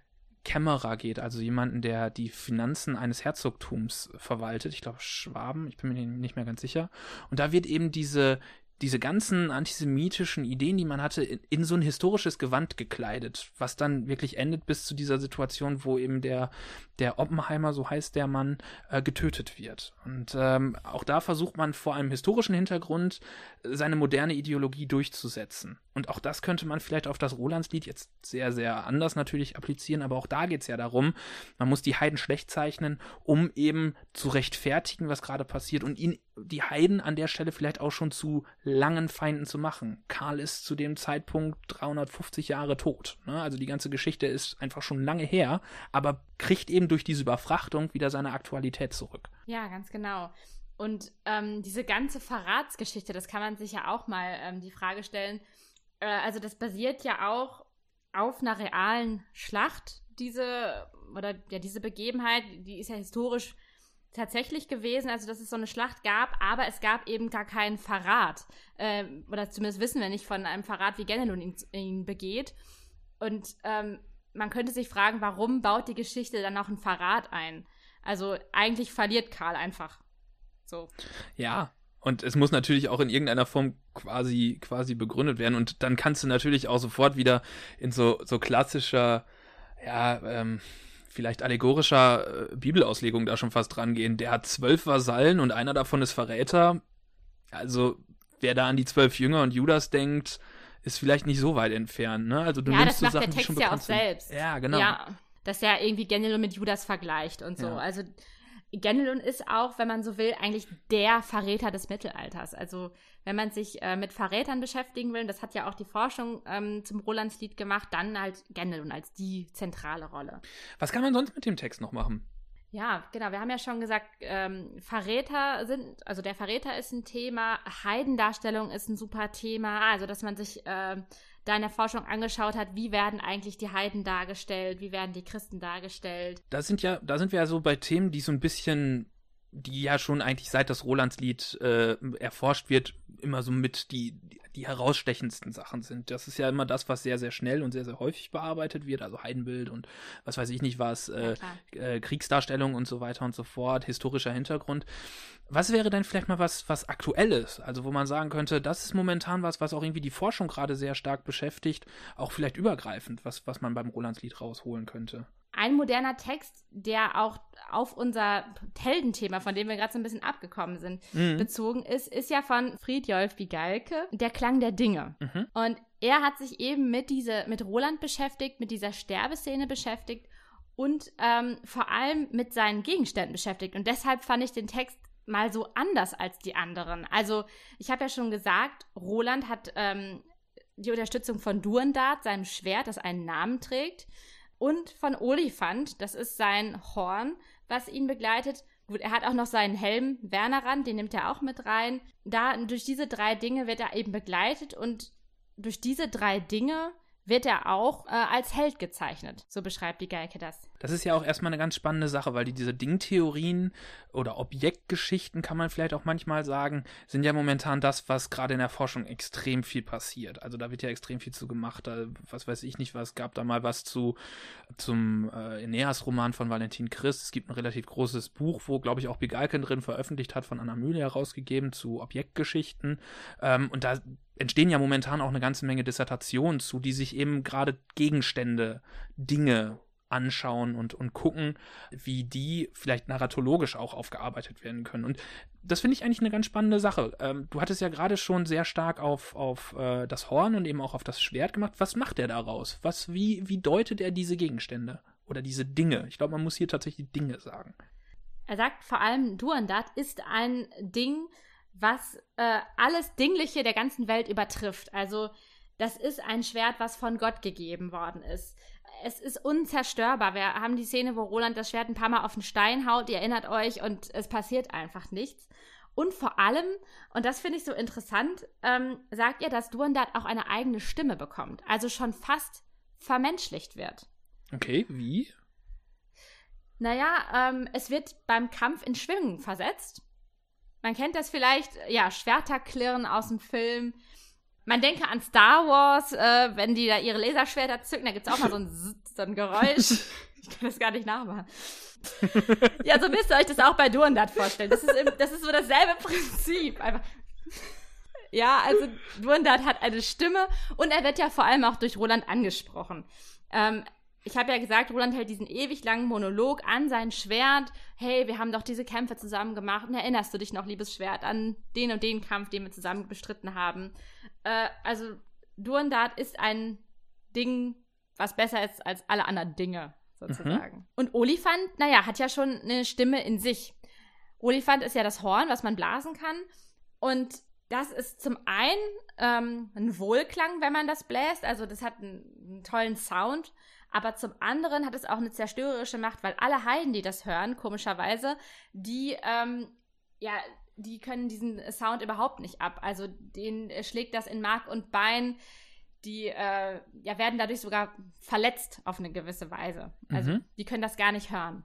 Kämmerer geht, also jemanden, der die Finanzen eines Herzogtums verwaltet. Ich glaube Schwaben, ich bin mir nicht mehr ganz sicher. Und da wird eben diese diese ganzen antisemitischen Ideen, die man hatte, in, in, so ein historisches Gewand gekleidet, was dann wirklich endet bis zu dieser Situation, wo eben der, der Oppenheimer, so heißt der Mann, äh, getötet wird. Und ähm, auch da versucht man vor einem historischen Hintergrund seine moderne Ideologie durchzusetzen. Und auch das könnte man vielleicht auf das Rolandslied jetzt sehr, sehr anders natürlich applizieren, aber auch da geht es ja darum, man muss die Heiden schlecht zeichnen, um eben zu rechtfertigen, was gerade passiert und ihn, die Heiden an der Stelle vielleicht auch schon zu langen Feinden zu machen. Karl ist zu dem Zeitpunkt 350 Jahre tot. Ne? Also die ganze Geschichte ist einfach schon lange her, aber kriegt eben durch diese Überfrachtung wieder seine Aktualität zurück. Ja, ganz genau. Und ähm, diese ganze Verratsgeschichte, das kann man sich ja auch mal ähm, die Frage stellen. Äh, also das basiert ja auch auf einer realen Schlacht. Diese oder ja diese Begebenheit, die ist ja historisch tatsächlich gewesen, also dass es so eine Schlacht gab, aber es gab eben gar keinen Verrat. Äh, oder zumindest wissen wir nicht von einem Verrat, wie Genelun ihn, ihn begeht. Und ähm, man könnte sich fragen, warum baut die Geschichte dann noch einen Verrat ein? Also eigentlich verliert Karl einfach. So. Ja, und es muss natürlich auch in irgendeiner Form quasi, quasi begründet werden. Und dann kannst du natürlich auch sofort wieder in so, so klassischer, ja, ähm, vielleicht allegorischer äh, Bibelauslegung da schon fast dran gehen. Der hat zwölf Vasallen und einer davon ist Verräter. Also, wer da an die zwölf Jünger und Judas denkt, ist vielleicht nicht so weit entfernt. Ne? Also du ja, nimmst das so macht Sachen, der Text ja auch sind. selbst. Ja, genau. Ja, dass er irgendwie Genelon mit Judas vergleicht und so. Ja. Also Genelon ist auch, wenn man so will, eigentlich der Verräter des Mittelalters. Also wenn man sich äh, mit Verrätern beschäftigen will, das hat ja auch die Forschung ähm, zum Rolandslied gemacht, dann halt Genelon als die zentrale Rolle. Was kann man sonst mit dem Text noch machen? Ja, genau. Wir haben ja schon gesagt, ähm, Verräter sind, also der Verräter ist ein Thema, Heidendarstellung ist ein super Thema, also dass man sich ähm, da Forschung angeschaut hat, wie werden eigentlich die Heiden dargestellt, wie werden die Christen dargestellt. Da sind ja, da sind wir ja so bei Themen, die so ein bisschen, die ja schon eigentlich seit das Rolandslied äh, erforscht wird, immer so mit die, die herausstechendsten Sachen sind. Das ist ja immer das, was sehr, sehr schnell und sehr, sehr häufig bearbeitet wird, also Heidenbild und was weiß ich nicht was, äh, äh, Kriegsdarstellung und so weiter und so fort, historischer Hintergrund. Was wäre denn vielleicht mal was, was Aktuelles? Also, wo man sagen könnte, das ist momentan was, was auch irgendwie die Forschung gerade sehr stark beschäftigt, auch vielleicht übergreifend, was, was man beim Rolandslied rausholen könnte. Ein moderner Text, der auch auf unser Heldenthema, von dem wir gerade so ein bisschen abgekommen sind, Mhm. bezogen ist, ist ja von Friedjolf Bigalke, Der Klang der Dinge. Mhm. Und er hat sich eben mit, diese, mit Roland beschäftigt, mit dieser Sterbeszene beschäftigt und ähm, vor allem mit seinen Gegenständen beschäftigt. Und deshalb fand ich den Text mal so anders als die anderen. Also, ich habe ja schon gesagt, Roland hat ähm, die Unterstützung von Durndart, seinem Schwert, das einen Namen trägt, und von Olifant, das ist sein Horn, was ihn begleitet. Gut, er hat auch noch seinen Helm Wernerrand, den nimmt er auch mit rein. Da durch diese drei Dinge wird er eben begleitet und durch diese drei Dinge wird er auch äh, als Held gezeichnet. So beschreibt die Geike das. Das ist ja auch erstmal eine ganz spannende Sache, weil die, diese Dingtheorien oder Objektgeschichten, kann man vielleicht auch manchmal sagen, sind ja momentan das, was gerade in der Forschung extrem viel passiert. Also da wird ja extrem viel zu gemacht. Da, was weiß ich nicht, was gab da mal was zu zum äh, Aeneas-Roman von Valentin Christ. Es gibt ein relativ großes Buch, wo, glaube ich, auch Bigalken drin veröffentlicht hat, von Anna Mühle herausgegeben zu Objektgeschichten. Ähm, und da entstehen ja momentan auch eine ganze Menge Dissertationen zu, die sich eben gerade Gegenstände, Dinge anschauen und, und gucken, wie die vielleicht narratologisch auch aufgearbeitet werden können. Und das finde ich eigentlich eine ganz spannende Sache. Ähm, du hattest ja gerade schon sehr stark auf, auf äh, das Horn und eben auch auf das Schwert gemacht. Was macht er daraus? Was, wie, wie deutet er diese Gegenstände oder diese Dinge? Ich glaube, man muss hier tatsächlich Dinge sagen. Er sagt vor allem, Duandat ist ein Ding, was äh, alles Dingliche der ganzen Welt übertrifft. Also das ist ein Schwert, was von Gott gegeben worden ist. Es ist unzerstörbar. Wir haben die Szene, wo Roland das Schwert ein paar Mal auf den Stein haut, ihr erinnert euch, und es passiert einfach nichts. Und vor allem, und das finde ich so interessant, ähm, sagt ihr, dass Duendat auch eine eigene Stimme bekommt. Also schon fast vermenschlicht wird. Okay, wie? Naja, ähm, es wird beim Kampf in Schwingung versetzt. Man kennt das vielleicht, ja, Schwerterklirren aus dem Film. Man denke an Star Wars, äh, wenn die da ihre Laserschwerter zücken, da gibt es auch mal so ein, so ein Geräusch. ich kann das gar nicht nachmachen. ja, so müsst ihr euch das auch bei Duendat vorstellen. Das ist, im, das ist so dasselbe Prinzip. Einfach. Ja, also Duendat hat eine Stimme und er wird ja vor allem auch durch Roland angesprochen. Ähm, ich habe ja gesagt, Roland hält diesen ewig langen Monolog an sein Schwert. Hey, wir haben doch diese Kämpfe zusammen gemacht. Und erinnerst du dich noch, liebes Schwert, an den und den Kampf, den wir zusammen bestritten haben? Äh, also, Duendat ist ein Ding, was besser ist als alle anderen Dinge, sozusagen. Mhm. Und Olifant, naja, hat ja schon eine Stimme in sich. Olifant ist ja das Horn, was man blasen kann. Und das ist zum einen ähm, ein Wohlklang, wenn man das bläst. Also, das hat einen, einen tollen Sound. Aber zum anderen hat es auch eine zerstörerische Macht, weil alle Heiden, die das hören, komischerweise, die, ähm, ja, die können diesen Sound überhaupt nicht ab. Also denen schlägt das in Mark und Bein. Die äh, ja, werden dadurch sogar verletzt auf eine gewisse Weise. Also mhm. die können das gar nicht hören.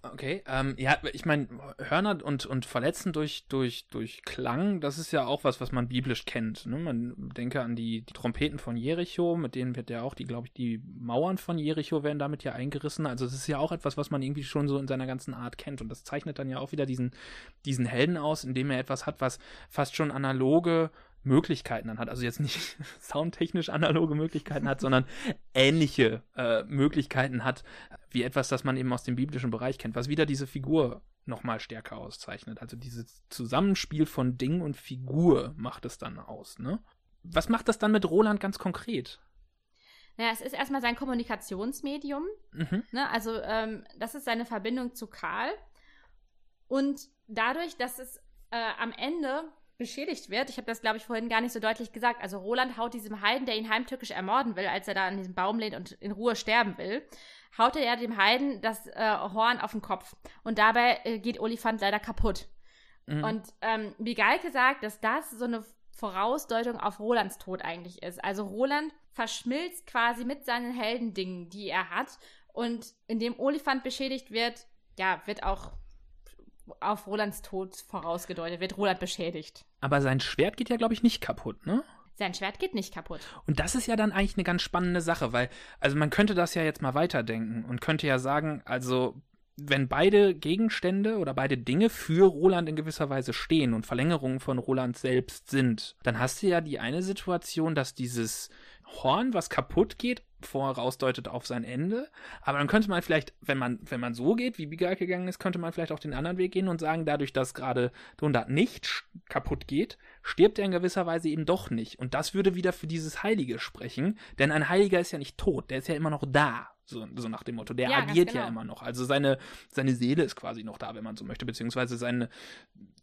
Okay, ähm, ja, ich meine, Hörner und, und Verletzen durch, durch, durch Klang, das ist ja auch was, was man biblisch kennt. Ne? Man denke an die, die Trompeten von Jericho, mit denen wird ja auch die, glaube ich, die Mauern von Jericho werden damit ja eingerissen. Also es ist ja auch etwas, was man irgendwie schon so in seiner ganzen Art kennt. Und das zeichnet dann ja auch wieder diesen, diesen Helden aus, indem er etwas hat, was fast schon analoge Möglichkeiten dann hat. Also jetzt nicht soundtechnisch analoge Möglichkeiten hat, sondern ähnliche äh, Möglichkeiten hat, wie etwas, das man eben aus dem biblischen Bereich kennt, was wieder diese Figur nochmal stärker auszeichnet. Also dieses Zusammenspiel von Ding und Figur macht es dann aus, ne? Was macht das dann mit Roland ganz konkret? Naja, es ist erstmal sein Kommunikationsmedium. Mhm. Ne? Also, ähm, das ist seine Verbindung zu Karl. Und dadurch, dass es äh, am Ende beschädigt wird. Ich habe das, glaube ich, vorhin gar nicht so deutlich gesagt. Also Roland haut diesem Heiden, der ihn heimtückisch ermorden will, als er da an diesem Baum lehnt und in Ruhe sterben will, haut er dem Heiden das äh, Horn auf den Kopf. Und dabei äh, geht Olifant leider kaputt. Mhm. Und ähm, wie Geike sagt, dass das so eine Vorausdeutung auf Rolands Tod eigentlich ist. Also Roland verschmilzt quasi mit seinen Heldendingen, die er hat. Und indem Olifant beschädigt wird, ja, wird auch auf Rolands Tod vorausgedeutet, wird Roland beschädigt. Aber sein Schwert geht ja, glaube ich, nicht kaputt, ne? Sein Schwert geht nicht kaputt. Und das ist ja dann eigentlich eine ganz spannende Sache, weil, also man könnte das ja jetzt mal weiterdenken und könnte ja sagen, also wenn beide Gegenstände oder beide Dinge für Roland in gewisser Weise stehen und Verlängerungen von Roland selbst sind, dann hast du ja die eine Situation, dass dieses Horn, was kaputt geht, vorausdeutet auf sein Ende. Aber dann könnte man vielleicht, wenn man, wenn man so geht, wie Bigal gegangen ist, könnte man vielleicht auch den anderen Weg gehen und sagen, dadurch, dass gerade Dondat nicht kaputt geht, stirbt er in gewisser Weise eben doch nicht. Und das würde wieder für dieses Heilige sprechen, denn ein Heiliger ist ja nicht tot, der ist ja immer noch da. So, so nach dem Motto, der ja, agiert genau. ja immer noch. Also seine, seine Seele ist quasi noch da, wenn man so möchte, beziehungsweise seine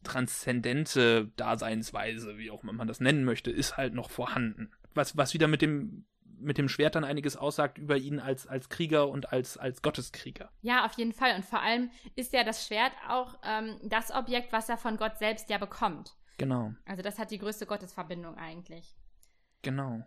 transzendente Daseinsweise, wie auch immer man das nennen möchte, ist halt noch vorhanden. Was, was wieder mit dem mit dem Schwert dann einiges aussagt über ihn als, als Krieger und als, als Gotteskrieger. Ja, auf jeden Fall. Und vor allem ist ja das Schwert auch ähm, das Objekt, was er von Gott selbst ja bekommt. Genau. Also das hat die größte Gottesverbindung eigentlich. Genau.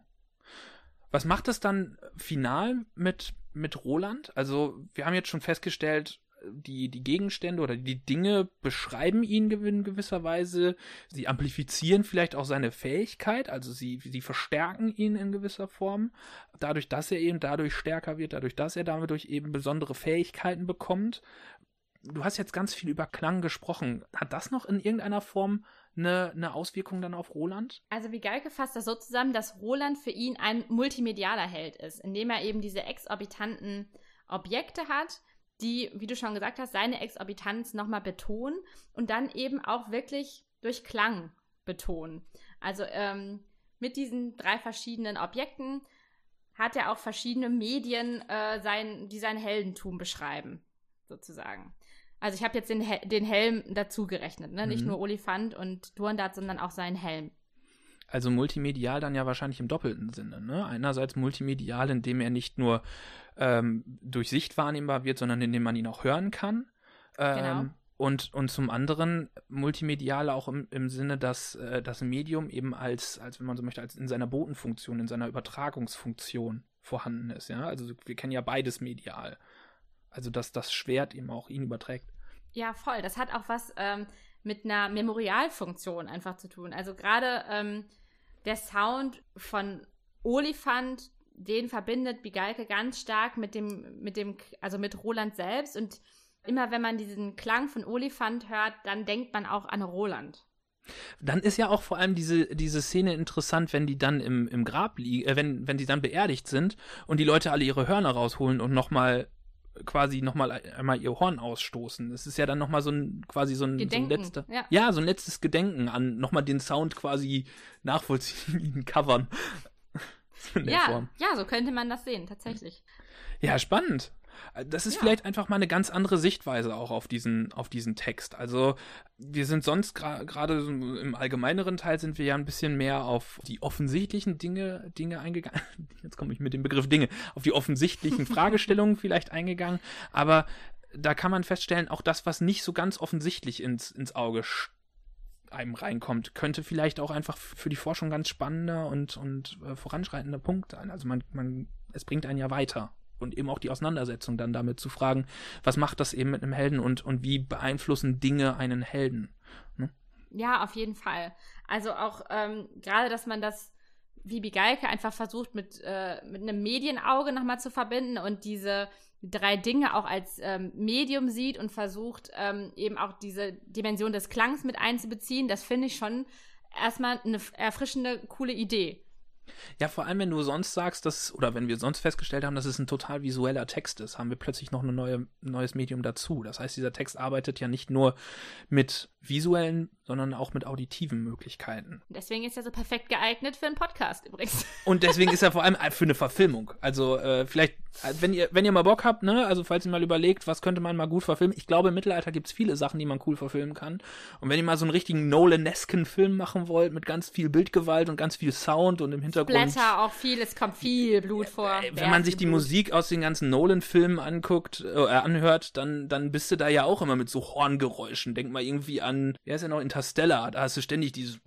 Was macht es dann final mit, mit Roland? Also, wir haben jetzt schon festgestellt, die, die Gegenstände oder die Dinge beschreiben ihn in gewisser Weise. Sie amplifizieren vielleicht auch seine Fähigkeit, also sie, sie verstärken ihn in gewisser Form. Dadurch, dass er eben dadurch stärker wird, dadurch, dass er dadurch eben besondere Fähigkeiten bekommt. Du hast jetzt ganz viel über Klang gesprochen. Hat das noch in irgendeiner Form eine, eine Auswirkung dann auf Roland? Also wie Geil fasst das so zusammen, dass Roland für ihn ein multimedialer Held ist, indem er eben diese exorbitanten Objekte hat, die, wie du schon gesagt hast, seine Exorbitanz nochmal betonen und dann eben auch wirklich durch Klang betonen. Also ähm, mit diesen drei verschiedenen Objekten hat er auch verschiedene Medien, äh, sein, die sein Heldentum beschreiben, sozusagen. Also ich habe jetzt den, den Helm dazu gerechnet, ne? Mhm. nicht nur Olifant und Durndart, sondern auch seinen Helm. Also multimedial dann ja wahrscheinlich im doppelten Sinne. Ne? Einerseits multimedial, indem er nicht nur ähm, durch Sicht wahrnehmbar wird, sondern indem man ihn auch hören kann. Ähm, genau. Und, und zum anderen multimedial auch im, im Sinne, dass äh, das Medium eben als, als, wenn man so möchte, als in seiner Botenfunktion, in seiner Übertragungsfunktion vorhanden ist. Ja, also wir kennen ja beides medial. Also dass das Schwert eben auch ihn überträgt. Ja, voll. Das hat auch was ähm, mit einer Memorialfunktion einfach zu tun. Also gerade ähm, der Sound von Olifant, den verbindet Bigalke ganz stark mit dem, mit dem, also mit Roland selbst. Und immer wenn man diesen Klang von Olifant hört, dann denkt man auch an Roland. Dann ist ja auch vor allem diese, diese Szene interessant, wenn die dann im, im Grab liegen, äh, wenn, wenn die dann beerdigt sind und die Leute alle ihre Hörner rausholen und nochmal quasi nochmal einmal ihr Horn ausstoßen. Das ist ja dann nochmal so ein, quasi so ein, so ein letzter, ja. ja. so ein letztes Gedenken an nochmal den Sound quasi nachvollziehen, covern. ja, Form. ja, so könnte man das sehen, tatsächlich. Ja, spannend. Das ist ja. vielleicht einfach mal eine ganz andere Sichtweise auch auf diesen, auf diesen Text. Also wir sind sonst gerade gra im allgemeineren Teil sind wir ja ein bisschen mehr auf die offensichtlichen Dinge, Dinge eingegangen. Jetzt komme ich mit dem Begriff Dinge, auf die offensichtlichen Fragestellungen vielleicht eingegangen. Aber da kann man feststellen, auch das, was nicht so ganz offensichtlich ins, ins Auge einem reinkommt, könnte vielleicht auch einfach für die Forschung ganz spannender und, und äh, voranschreitender Punkt sein. Also man, man, es bringt einen ja weiter und eben auch die Auseinandersetzung dann damit zu fragen, was macht das eben mit einem Helden und, und wie beeinflussen Dinge einen Helden? Ne? Ja, auf jeden Fall. Also auch ähm, gerade, dass man das wie Bigalke einfach versucht, mit, äh, mit einem Medienauge nochmal zu verbinden und diese drei Dinge auch als ähm, Medium sieht und versucht, ähm, eben auch diese Dimension des Klangs mit einzubeziehen, das finde ich schon erstmal eine erfrischende, coole Idee. Ja, vor allem, wenn du sonst sagst, dass, oder wenn wir sonst festgestellt haben, dass es ein total visueller Text ist, haben wir plötzlich noch ein neue, neues Medium dazu. Das heißt, dieser Text arbeitet ja nicht nur mit visuellen, sondern auch mit auditiven Möglichkeiten. Deswegen ist er so perfekt geeignet für einen Podcast übrigens. Und deswegen ist er vor allem für eine Verfilmung. Also äh, vielleicht, wenn ihr, wenn ihr mal Bock habt, ne, also falls ihr mal überlegt, was könnte man mal gut verfilmen. Ich glaube, im Mittelalter gibt es viele Sachen, die man cool verfilmen kann. Und wenn ihr mal so einen richtigen Nolan-esken Film machen wollt, mit ganz viel Bildgewalt und ganz viel Sound und im Hintergrund. Splatter auch viel, es kommt viel Blut vor. Äh, wenn man sich die Blut. Musik aus den ganzen Nolan-Filmen anguckt, äh, anhört, dann, dann bist du da ja auch immer mit so Horngeräuschen. Denk mal irgendwie an, wer ist ja noch Interstellar, da hast du ständig dieses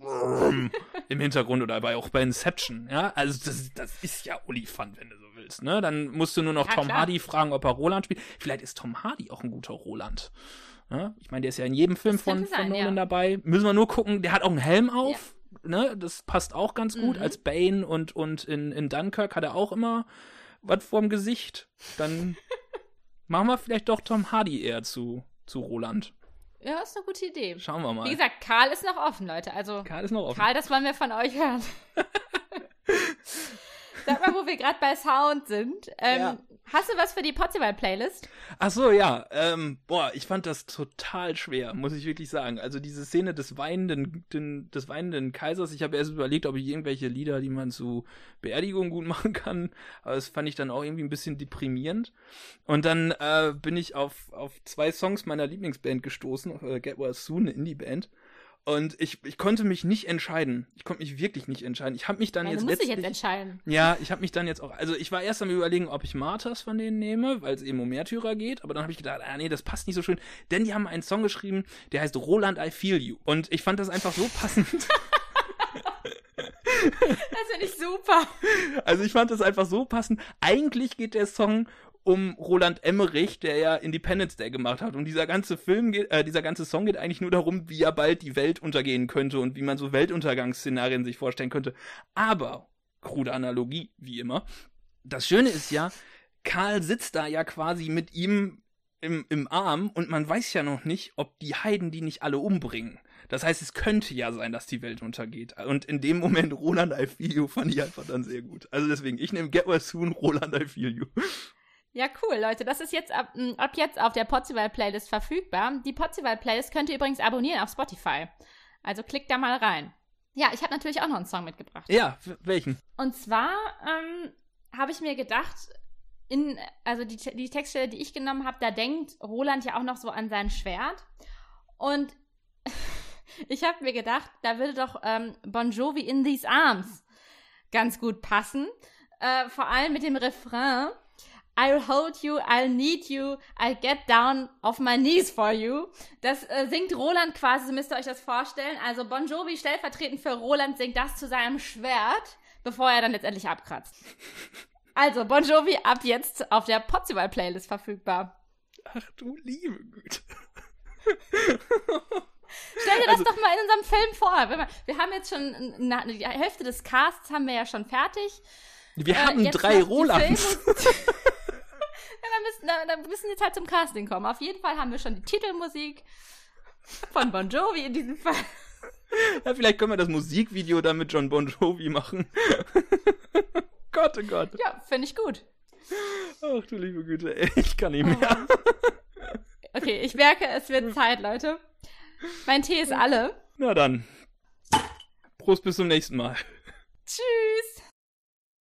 im Hintergrund oder bei, auch bei Inception, ja, also das, das ist ja Olifant, wenn du so willst, ne, dann musst du nur noch ja, Tom klar. Hardy fragen, ob er Roland spielt, vielleicht ist Tom Hardy auch ein guter Roland, ja? ich meine, der ist ja in jedem Film von, sein, von Nolan ja. dabei, müssen wir nur gucken, der hat auch einen Helm auf, ja. ne, das passt auch ganz gut, mhm. als Bane und, und in, in Dunkirk hat er auch immer was vorm Gesicht, dann machen wir vielleicht doch Tom Hardy eher zu, zu Roland. Ja, ist eine gute Idee. Schauen wir mal. Wie gesagt, Karl ist noch offen, Leute. Also Karl ist noch offen. Karl, das wollen wir von euch hören. Sag mal, wo wir gerade bei Sound sind. Ähm, ja. Hast du was für die Potzival-Playlist? Ach so, ja. Ähm, boah, ich fand das total schwer, muss ich wirklich sagen. Also diese Szene des weinenden, den, des weinenden Kaisers. Ich habe erst überlegt, ob ich irgendwelche Lieder, die man zu Beerdigung gut machen kann. Aber das fand ich dann auch irgendwie ein bisschen deprimierend. Und dann äh, bin ich auf, auf zwei Songs meiner Lieblingsband gestoßen. Äh, Get Well Soon, eine Indie-Band. Und ich, ich konnte mich nicht entscheiden. Ich konnte mich wirklich nicht entscheiden. Ich habe mich dann ja, jetzt du musst dich jetzt entscheiden. Ja, ich habe mich dann jetzt auch. Also ich war erst am überlegen, ob ich Marthas von denen nehme, weil es eben um Märtyrer geht. Aber dann habe ich gedacht, ah nee, das passt nicht so schön. Denn die haben einen Song geschrieben, der heißt Roland I Feel You. Und ich fand das einfach so passend. Das finde ich super. Also ich fand das einfach so passend. Eigentlich geht der Song um Roland Emmerich, der ja Independence Day gemacht hat. Und dieser ganze Film geht, äh, dieser ganze Song geht eigentlich nur darum, wie ja bald die Welt untergehen könnte und wie man so Weltuntergangsszenarien sich vorstellen könnte. Aber, krude Analogie, wie immer. Das Schöne ist ja, Karl sitzt da ja quasi mit ihm im, im Arm und man weiß ja noch nicht, ob die Heiden die nicht alle umbringen. Das heißt, es könnte ja sein, dass die Welt untergeht. Und in dem Moment Roland I Feel You fand ich einfach dann sehr gut. Also deswegen, ich nehme Get Well Soon, Roland I Feel You. Ja, cool, Leute. Das ist jetzt ab, mm, ab jetzt auf der Potzival-Playlist verfügbar. Die Potzival-Playlist könnt ihr übrigens abonnieren auf Spotify. Also klickt da mal rein. Ja, ich habe natürlich auch noch einen Song mitgebracht. Ja, welchen? Und zwar ähm, habe ich mir gedacht, in, also die, die Textstelle, die ich genommen habe, da denkt Roland ja auch noch so an sein Schwert. Und ich habe mir gedacht, da würde doch ähm, Bon Jovi in These Arms ganz gut passen. Äh, vor allem mit dem Refrain. I'll hold you, I'll need you, I'll get down off my knees for you. Das äh, singt Roland quasi, so müsst ihr euch das vorstellen. Also Bon Jovi stellvertretend für Roland singt das zu seinem Schwert, bevor er dann letztendlich abkratzt. Also Bon Jovi ab jetzt auf der Potzival Playlist verfügbar. Ach du liebe Güte. Stell dir das also, doch mal in unserem Film vor. Wir, haben jetzt schon na, die Hälfte des Casts haben wir ja schon fertig. Wir äh, haben drei Rolands. müssen, dann müssen jetzt halt zum Casting kommen. Auf jeden Fall haben wir schon die Titelmusik von Bon Jovi in diesem Fall. Ja, vielleicht können wir das Musikvideo dann mit John Bon Jovi machen. Gott, oh Gott. Ja, finde ich gut. Ach du liebe Güte, ey, ich kann nicht mehr. Okay, ich merke, es wird Zeit, Leute. Mein Tee ist alle. Na dann. Prost bis zum nächsten Mal. Tschüss.